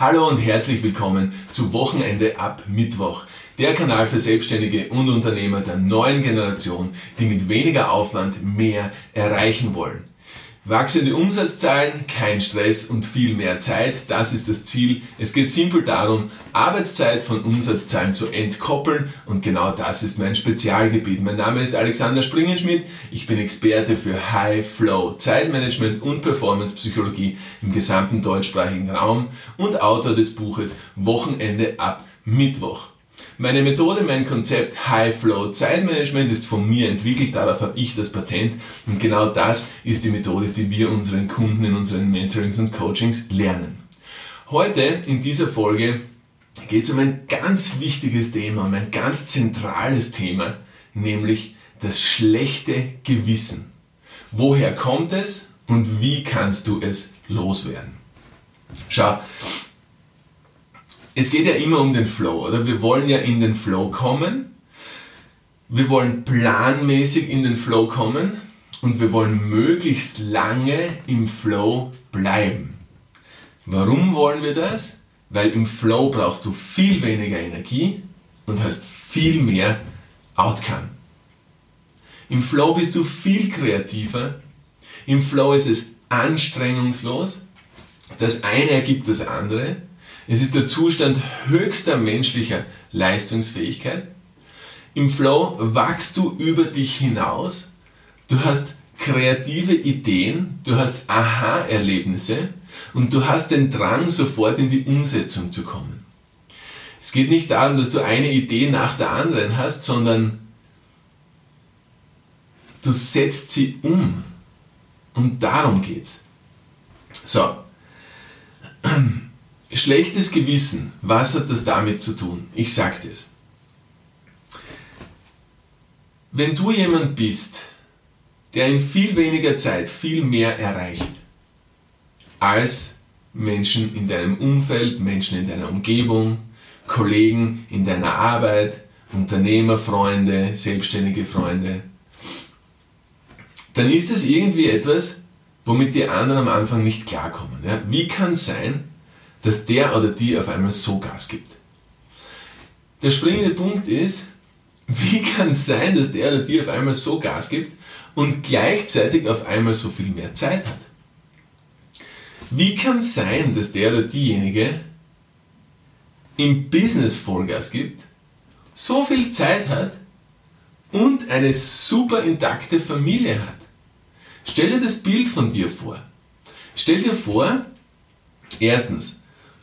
Hallo und herzlich willkommen zu Wochenende ab Mittwoch, der Kanal für Selbstständige und Unternehmer der neuen Generation, die mit weniger Aufwand mehr erreichen wollen. Wachsende Umsatzzahlen, kein Stress und viel mehr Zeit, das ist das Ziel. Es geht simpel darum, Arbeitszeit von Umsatzzahlen zu entkoppeln und genau das ist mein Spezialgebiet. Mein Name ist Alexander Springenschmidt, ich bin Experte für High Flow, Zeitmanagement und Performance Psychologie im gesamten deutschsprachigen Raum und Autor des Buches Wochenende ab Mittwoch. Meine Methode, mein Konzept High Flow Zeitmanagement ist von mir entwickelt, darauf habe ich das Patent und genau das ist die Methode, die wir unseren Kunden in unseren Mentorings und Coachings lernen. Heute in dieser Folge geht es um ein ganz wichtiges Thema, um ein ganz zentrales Thema, nämlich das schlechte Gewissen. Woher kommt es und wie kannst du es loswerden? Schau, es geht ja immer um den Flow, oder? Wir wollen ja in den Flow kommen. Wir wollen planmäßig in den Flow kommen und wir wollen möglichst lange im Flow bleiben. Warum wollen wir das? Weil im Flow brauchst du viel weniger Energie und hast viel mehr Outcome. Im Flow bist du viel kreativer. Im Flow ist es anstrengungslos. Das eine ergibt das andere. Es ist der Zustand höchster menschlicher Leistungsfähigkeit. Im Flow wachst du über dich hinaus. Du hast kreative Ideen, du hast Aha-Erlebnisse und du hast den Drang, sofort in die Umsetzung zu kommen. Es geht nicht darum, dass du eine Idee nach der anderen hast, sondern du setzt sie um. Und darum geht's. So. Schlechtes Gewissen, was hat das damit zu tun? Ich sag es. Wenn du jemand bist, der in viel weniger Zeit viel mehr erreicht als Menschen in deinem Umfeld, Menschen in deiner Umgebung, Kollegen in deiner Arbeit, Unternehmer, Freunde, selbstständige Freunde, dann ist es irgendwie etwas, womit die anderen am Anfang nicht klarkommen. Ja? Wie kann es sein, dass der oder die auf einmal so Gas gibt. Der springende Punkt ist, wie kann es sein, dass der oder die auf einmal so Gas gibt und gleichzeitig auf einmal so viel mehr Zeit hat? Wie kann es sein, dass der oder diejenige im Business Vollgas gibt, so viel Zeit hat und eine super intakte Familie hat? Stell dir das Bild von dir vor. Stell dir vor, erstens,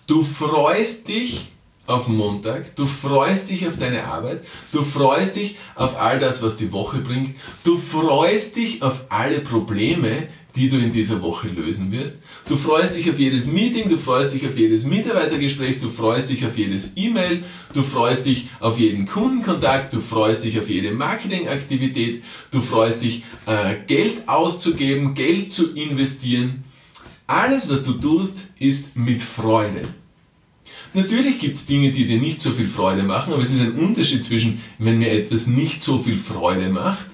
Du freust dich auf Montag, du freust dich auf deine Arbeit, du freust dich auf all das, was die Woche bringt, du freust dich auf alle Probleme, die du in dieser Woche lösen wirst. Du freust dich auf jedes Meeting, du freust dich auf jedes Mitarbeitergespräch, du freust dich auf jedes E-Mail, du freust dich auf jeden Kundenkontakt, du freust dich auf jede Marketingaktivität, du freust dich, äh, Geld auszugeben, Geld zu investieren. Alles, was du tust, ist mit Freude. Natürlich gibt es Dinge, die dir nicht so viel Freude machen, aber es ist ein Unterschied zwischen, wenn mir etwas nicht so viel Freude macht,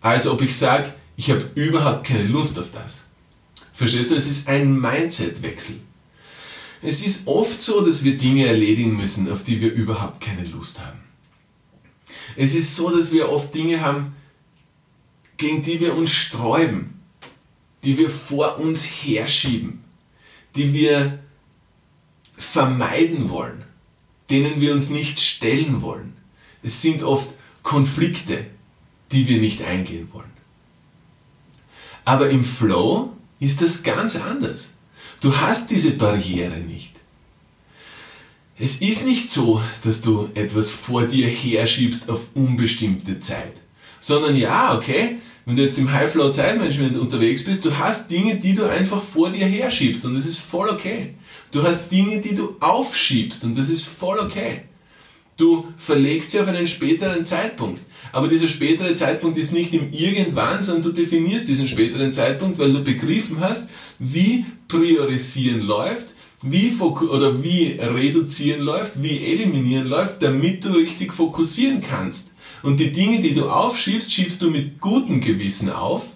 als ob ich sage, ich habe überhaupt keine Lust auf das. Verstehst du? Es ist ein Mindset-Wechsel. Es ist oft so, dass wir Dinge erledigen müssen, auf die wir überhaupt keine Lust haben. Es ist so, dass wir oft Dinge haben, gegen die wir uns sträuben die wir vor uns herschieben, die wir vermeiden wollen, denen wir uns nicht stellen wollen. Es sind oft Konflikte, die wir nicht eingehen wollen. Aber im Flow ist das ganz anders. Du hast diese Barriere nicht. Es ist nicht so, dass du etwas vor dir herschiebst auf unbestimmte Zeit, sondern ja, okay, wenn du jetzt im High-Flow Zeitmanagement unterwegs bist, du hast Dinge, die du einfach vor dir herschiebst und das ist voll okay. Du hast Dinge, die du aufschiebst und das ist voll okay. Du verlegst sie auf einen späteren Zeitpunkt. Aber dieser spätere Zeitpunkt ist nicht im Irgendwann, sondern du definierst diesen späteren Zeitpunkt, weil du begriffen hast, wie priorisieren läuft, wie, oder wie reduzieren läuft, wie eliminieren läuft, damit du richtig fokussieren kannst. Und die Dinge, die du aufschiebst, schiebst du mit gutem Gewissen auf,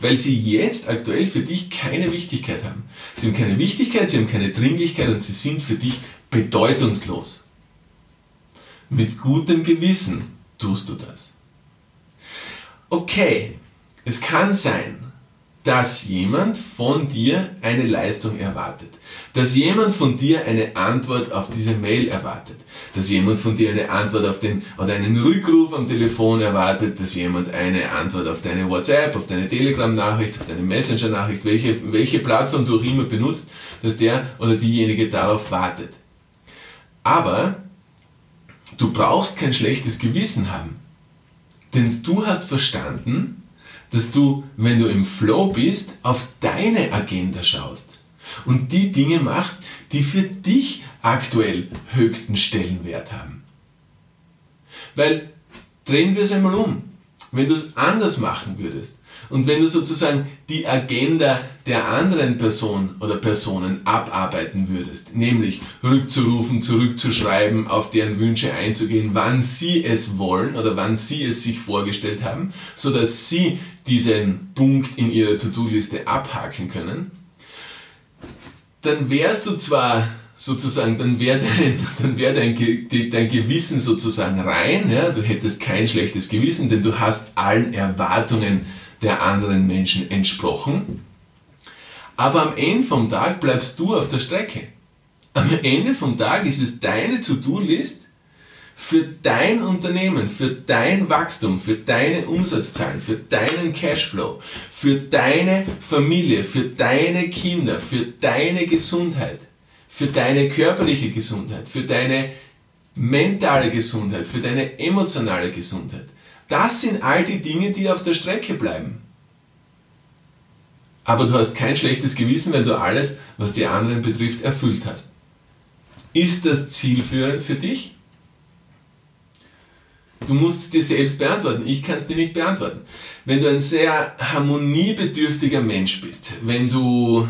weil sie jetzt aktuell für dich keine Wichtigkeit haben. Sie haben keine Wichtigkeit, sie haben keine Dringlichkeit und sie sind für dich bedeutungslos. Mit gutem Gewissen tust du das. Okay, es kann sein, dass jemand von dir eine Leistung erwartet, dass jemand von dir eine Antwort auf diese Mail erwartet, dass jemand von dir eine Antwort auf den oder einen Rückruf am Telefon erwartet, dass jemand eine Antwort auf deine WhatsApp, auf deine Telegram-Nachricht, auf deine Messenger-Nachricht, welche, welche Plattform du auch immer benutzt, dass der oder diejenige darauf wartet. Aber du brauchst kein schlechtes Gewissen haben, denn du hast verstanden, dass du, wenn du im Flow bist, auf deine Agenda schaust und die Dinge machst, die für dich aktuell höchsten Stellenwert haben. Weil, drehen wir es einmal um, wenn du es anders machen würdest, und wenn du sozusagen die Agenda der anderen Person oder Personen abarbeiten würdest, nämlich rückzurufen, zurückzuschreiben, auf deren Wünsche einzugehen, wann sie es wollen oder wann sie es sich vorgestellt haben, so dass sie diesen Punkt in ihrer To-Do-Liste abhaken können, dann wärst du zwar sozusagen, dann wäre dein, dann wär dein, dein Gewissen sozusagen rein, ja, du hättest kein schlechtes Gewissen, denn du hast allen Erwartungen der anderen Menschen entsprochen. Aber am Ende vom Tag bleibst du auf der Strecke. Am Ende vom Tag ist es deine To-Do-List für dein Unternehmen, für dein Wachstum, für deine Umsatzzahlen, für deinen Cashflow, für deine Familie, für deine Kinder, für deine Gesundheit, für deine körperliche Gesundheit, für deine mentale Gesundheit, für deine emotionale Gesundheit. Das sind all die Dinge, die auf der Strecke bleiben. Aber du hast kein schlechtes Gewissen, weil du alles, was die anderen betrifft, erfüllt hast. Ist das zielführend für dich? Du musst es dir selbst beantworten. Ich kann es dir nicht beantworten. Wenn du ein sehr harmoniebedürftiger Mensch bist, wenn du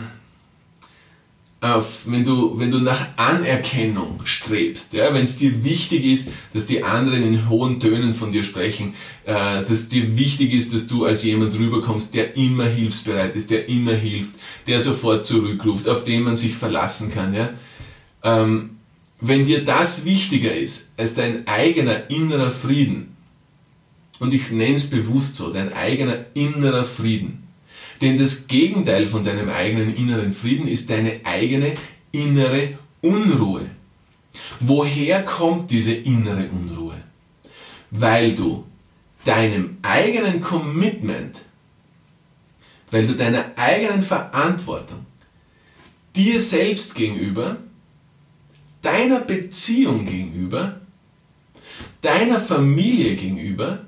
auf, wenn du, wenn du nach Anerkennung strebst, ja, wenn es dir wichtig ist, dass die anderen in hohen Tönen von dir sprechen, äh, dass dir wichtig ist, dass du als jemand rüberkommst, der immer hilfsbereit ist, der immer hilft, der sofort zurückruft, auf den man sich verlassen kann, ja, ähm, wenn dir das wichtiger ist als dein eigener innerer Frieden, und ich nenne es bewusst so, dein eigener innerer Frieden, denn das Gegenteil von deinem eigenen inneren Frieden ist deine eigene innere Unruhe. Woher kommt diese innere Unruhe? Weil du deinem eigenen Commitment, weil du deiner eigenen Verantwortung dir selbst gegenüber, deiner Beziehung gegenüber, deiner Familie gegenüber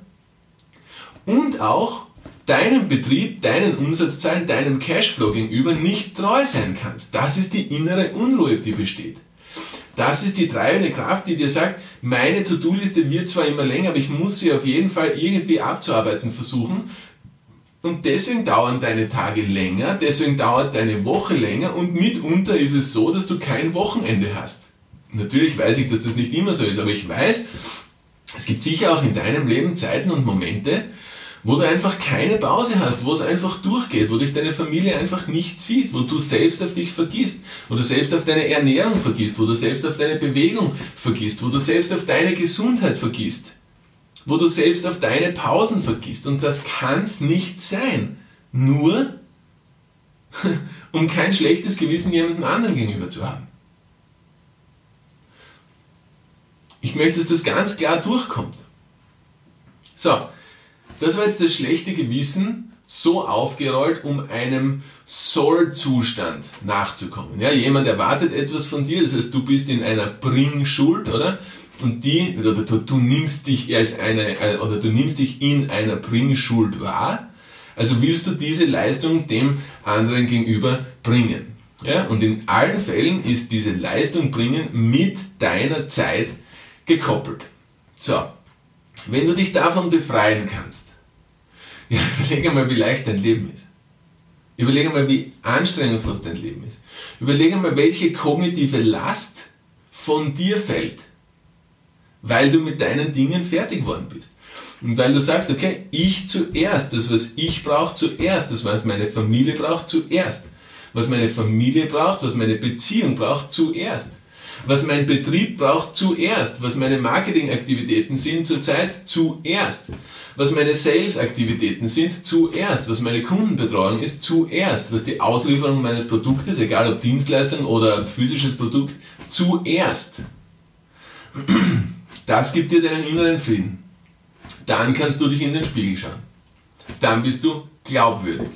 und auch deinem Betrieb, deinen Umsatzzahlen, deinem Cashflow gegenüber nicht treu sein kannst. Das ist die innere Unruhe, die besteht. Das ist die treibende Kraft, die dir sagt, meine To-Do-Liste wird zwar immer länger, aber ich muss sie auf jeden Fall irgendwie abzuarbeiten versuchen. Und deswegen dauern deine Tage länger, deswegen dauert deine Woche länger und mitunter ist es so, dass du kein Wochenende hast. Natürlich weiß ich, dass das nicht immer so ist, aber ich weiß, es gibt sicher auch in deinem Leben Zeiten und Momente, wo du einfach keine Pause hast, wo es einfach durchgeht, wo dich deine Familie einfach nicht sieht, wo du selbst auf dich vergisst, wo du selbst auf deine Ernährung vergisst, wo du selbst auf deine Bewegung vergisst, wo du selbst auf deine Gesundheit vergisst, wo du selbst auf deine Pausen vergisst. Und das kann es nicht sein. Nur um kein schlechtes Gewissen jemandem anderen gegenüber zu haben. Ich möchte, dass das ganz klar durchkommt. So, das war jetzt das schlechte Gewissen so aufgerollt, um einem Soll-Zustand nachzukommen. Ja, jemand erwartet etwas von dir, das heißt, du bist in einer Bringschuld, oder? Und die, oder du, du nimmst dich als eine, äh, oder du nimmst dich in einer Bringschuld wahr. Also willst du diese Leistung dem anderen gegenüber bringen. Ja? Und in allen Fällen ist diese Leistung bringen mit deiner Zeit gekoppelt. So, wenn du dich davon befreien kannst, ja, überlege mal, wie leicht dein Leben ist. Überlege mal, wie anstrengungslos dein Leben ist. Überlege mal, welche kognitive Last von dir fällt, weil du mit deinen Dingen fertig geworden bist. Und weil du sagst, okay, ich zuerst, das, was ich brauche, zuerst, das, was meine Familie braucht, zuerst. Was meine Familie braucht, was meine Beziehung braucht, zuerst. Was mein Betrieb braucht, zuerst. Was meine Marketingaktivitäten sind zurzeit, zuerst. Was meine Sales-Aktivitäten sind, zuerst. Was meine Kundenbetreuung ist, zuerst. Was die Auslieferung meines Produktes, egal ob Dienstleistung oder physisches Produkt, zuerst. Das gibt dir deinen inneren Frieden. Dann kannst du dich in den Spiegel schauen. Dann bist du glaubwürdig.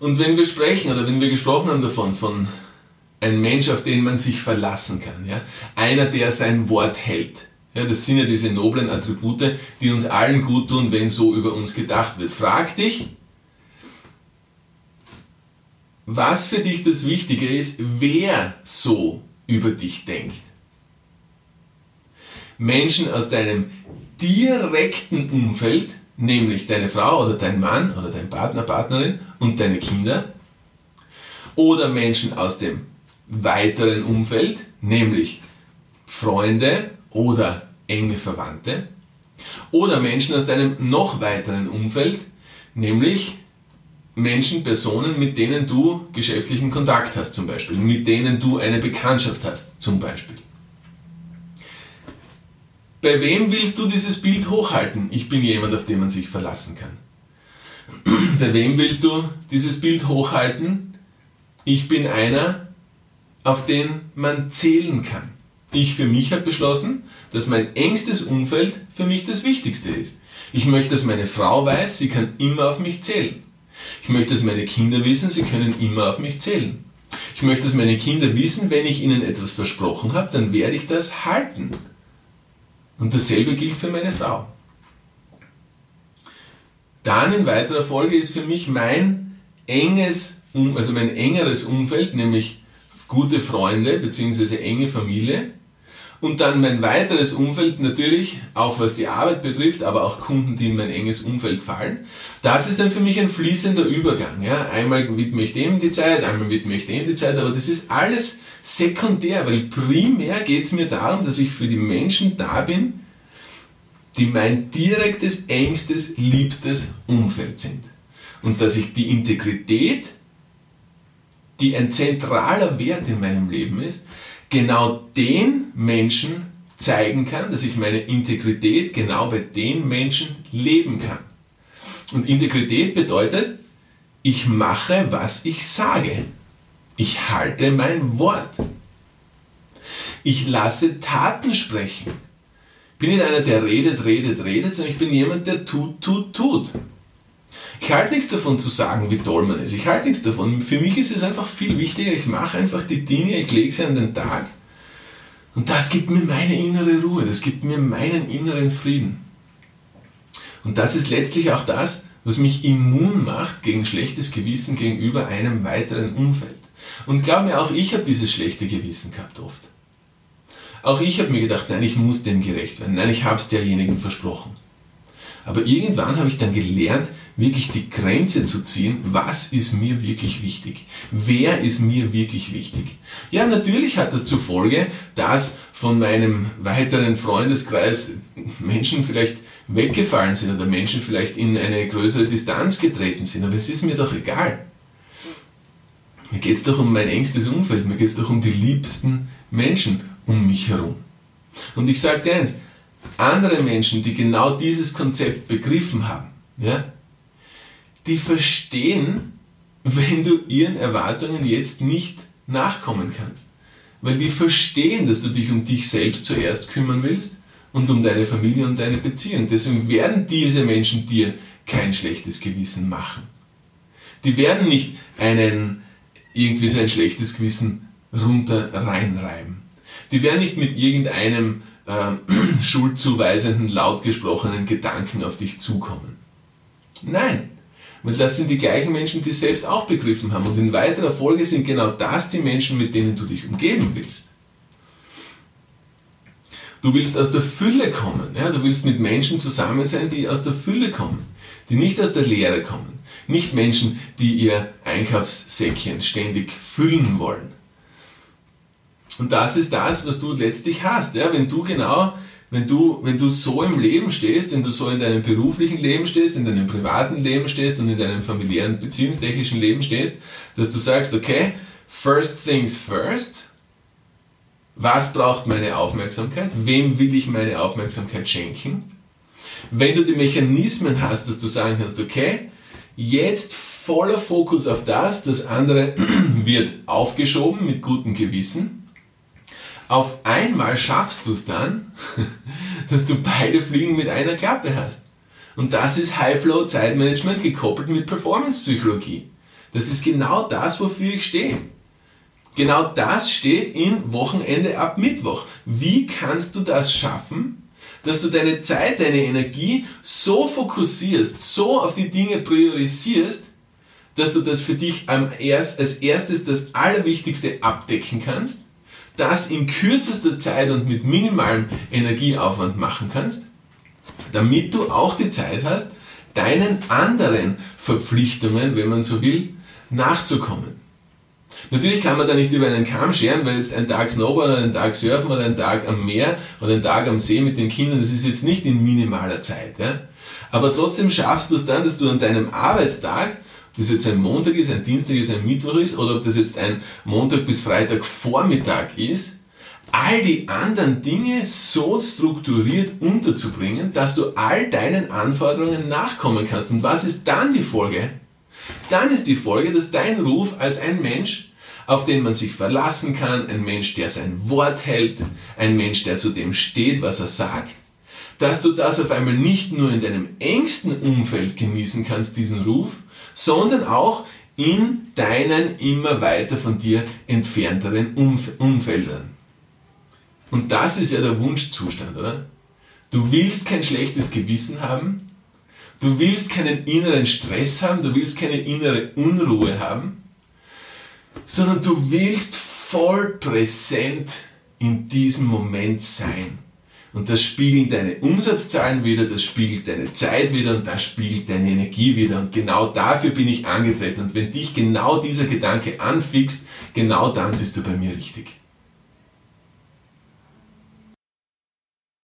Und wenn wir sprechen oder wenn wir gesprochen haben davon, von einem Mensch, auf den man sich verlassen kann, ja, einer, der sein Wort hält, ja, das sind ja diese noblen Attribute, die uns allen gut tun, wenn so über uns gedacht wird. Frag dich, was für dich das Wichtige ist, wer so über dich denkt. Menschen aus deinem direkten Umfeld, nämlich deine Frau oder dein Mann oder dein Partner, Partnerin und deine Kinder, oder Menschen aus dem weiteren Umfeld, nämlich Freunde oder enge Verwandte, oder Menschen aus deinem noch weiteren Umfeld, nämlich Menschen, Personen, mit denen du geschäftlichen Kontakt hast zum Beispiel, mit denen du eine Bekanntschaft hast zum Beispiel. Bei wem willst du dieses Bild hochhalten? Ich bin jemand, auf den man sich verlassen kann. Bei wem willst du dieses Bild hochhalten? Ich bin einer, auf den man zählen kann. Ich für mich habe beschlossen, dass mein engstes Umfeld für mich das Wichtigste ist. Ich möchte, dass meine Frau weiß, sie kann immer auf mich zählen. Ich möchte, dass meine Kinder wissen, sie können immer auf mich zählen. Ich möchte, dass meine Kinder wissen, wenn ich ihnen etwas versprochen habe, dann werde ich das halten. Und dasselbe gilt für meine Frau. Dann in weiterer Folge ist für mich mein enges, also mein engeres Umfeld, nämlich gute Freunde bzw. enge Familie. Und dann mein weiteres Umfeld natürlich, auch was die Arbeit betrifft, aber auch Kunden, die in mein enges Umfeld fallen. Das ist dann für mich ein fließender Übergang. Ja? Einmal widme ich dem die Zeit, einmal widme ich dem die Zeit, aber das ist alles sekundär, weil primär geht es mir darum, dass ich für die Menschen da bin, die mein direktes, engstes, liebstes Umfeld sind. Und dass ich die Integrität, die ein zentraler Wert in meinem Leben ist, genau den Menschen zeigen kann, dass ich meine Integrität genau bei den Menschen leben kann. Und Integrität bedeutet, ich mache, was ich sage. Ich halte mein Wort. Ich lasse Taten sprechen. Ich bin nicht einer, der redet, redet, redet, sondern ich bin jemand, der tut, tut, tut. Ich halte nichts davon zu sagen, wie toll man ist. Ich halte nichts davon. Für mich ist es einfach viel wichtiger, ich mache einfach die Dinge, ich lege sie an den Tag. Und das gibt mir meine innere Ruhe, das gibt mir meinen inneren Frieden. Und das ist letztlich auch das, was mich immun macht gegen schlechtes Gewissen gegenüber einem weiteren Umfeld. Und glaub mir, auch ich habe dieses schlechte Gewissen gehabt oft. Auch ich habe mir gedacht, nein, ich muss dem gerecht werden. Nein, ich habe es derjenigen versprochen. Aber irgendwann habe ich dann gelernt, wirklich die Grenze zu ziehen, was ist mir wirklich wichtig? Wer ist mir wirklich wichtig? Ja, natürlich hat das zur Folge, dass von meinem weiteren Freundeskreis Menschen vielleicht weggefallen sind oder Menschen vielleicht in eine größere Distanz getreten sind. Aber es ist mir doch egal. Mir geht es doch um mein engstes Umfeld, mir geht es doch um die liebsten Menschen um mich herum. Und ich sage dir eins, andere Menschen, die genau dieses Konzept begriffen haben, ja, die verstehen, wenn du ihren Erwartungen jetzt nicht nachkommen kannst. Weil die verstehen, dass du dich um dich selbst zuerst kümmern willst und um deine Familie und deine Beziehung. Deswegen werden diese Menschen dir kein schlechtes Gewissen machen. Die werden nicht einen irgendwie so ein schlechtes Gewissen runter reinreiben. Die werden nicht mit irgendeinem äh, schuldzuweisenden, laut gesprochenen Gedanken auf dich zukommen. Nein, weil das sind die gleichen Menschen, die es selbst auch begriffen haben. Und in weiterer Folge sind genau das die Menschen, mit denen du dich umgeben willst. Du willst aus der Fülle kommen. Ja? Du willst mit Menschen zusammen sein, die aus der Fülle kommen, die nicht aus der Leere kommen. Nicht Menschen, die ihr Einkaufssäckchen ständig füllen wollen. Und das ist das, was du letztlich hast. Ja? Wenn du genau, wenn du, wenn du so im Leben stehst, wenn du so in deinem beruflichen Leben stehst, in deinem privaten Leben stehst und in deinem familiären, beziehungstechnischen Leben stehst, dass du sagst, okay, first things first, was braucht meine Aufmerksamkeit? Wem will ich meine Aufmerksamkeit schenken? Wenn du die Mechanismen hast, dass du sagen kannst, okay, jetzt voller Fokus auf das, das andere wird aufgeschoben mit gutem Gewissen auf einmal schaffst du es dann, dass du beide Fliegen mit einer Klappe hast. Und das ist High-Flow-Zeitmanagement gekoppelt mit Performance-Psychologie. Das ist genau das, wofür ich stehe. Genau das steht in Wochenende ab Mittwoch. Wie kannst du das schaffen, dass du deine Zeit, deine Energie so fokussierst, so auf die Dinge priorisierst, dass du das für dich als erstes das Allerwichtigste abdecken kannst das in kürzester Zeit und mit minimalem Energieaufwand machen kannst, damit du auch die Zeit hast, deinen anderen Verpflichtungen, wenn man so will, nachzukommen. Natürlich kann man da nicht über einen Kamm scheren, weil jetzt ein Tag Snowboard oder ein Tag Surfen oder ein Tag am Meer oder ein Tag am See mit den Kindern, das ist jetzt nicht in minimaler Zeit. Ja? Aber trotzdem schaffst du es dann, dass du an deinem Arbeitstag das jetzt ein Montag ist, ein Dienstag ist, ein Mittwoch ist oder ob das jetzt ein Montag bis Freitag Vormittag ist, all die anderen Dinge so strukturiert unterzubringen, dass du all deinen Anforderungen nachkommen kannst. Und was ist dann die Folge? Dann ist die Folge, dass dein Ruf als ein Mensch, auf den man sich verlassen kann, ein Mensch, der sein Wort hält, ein Mensch, der zu dem steht, was er sagt, dass du das auf einmal nicht nur in deinem engsten Umfeld genießen kannst, diesen Ruf, sondern auch in deinen immer weiter von dir entfernteren Umf Umfeldern. Und das ist ja der Wunschzustand, oder? Du willst kein schlechtes Gewissen haben, du willst keinen inneren Stress haben, du willst keine innere Unruhe haben, sondern du willst voll präsent in diesem Moment sein. Und das spiegelt deine Umsatzzahlen wieder, das spiegelt deine Zeit wieder und das spiegelt deine Energie wieder. Und genau dafür bin ich angetreten. Und wenn dich genau dieser Gedanke anfixt, genau dann bist du bei mir richtig.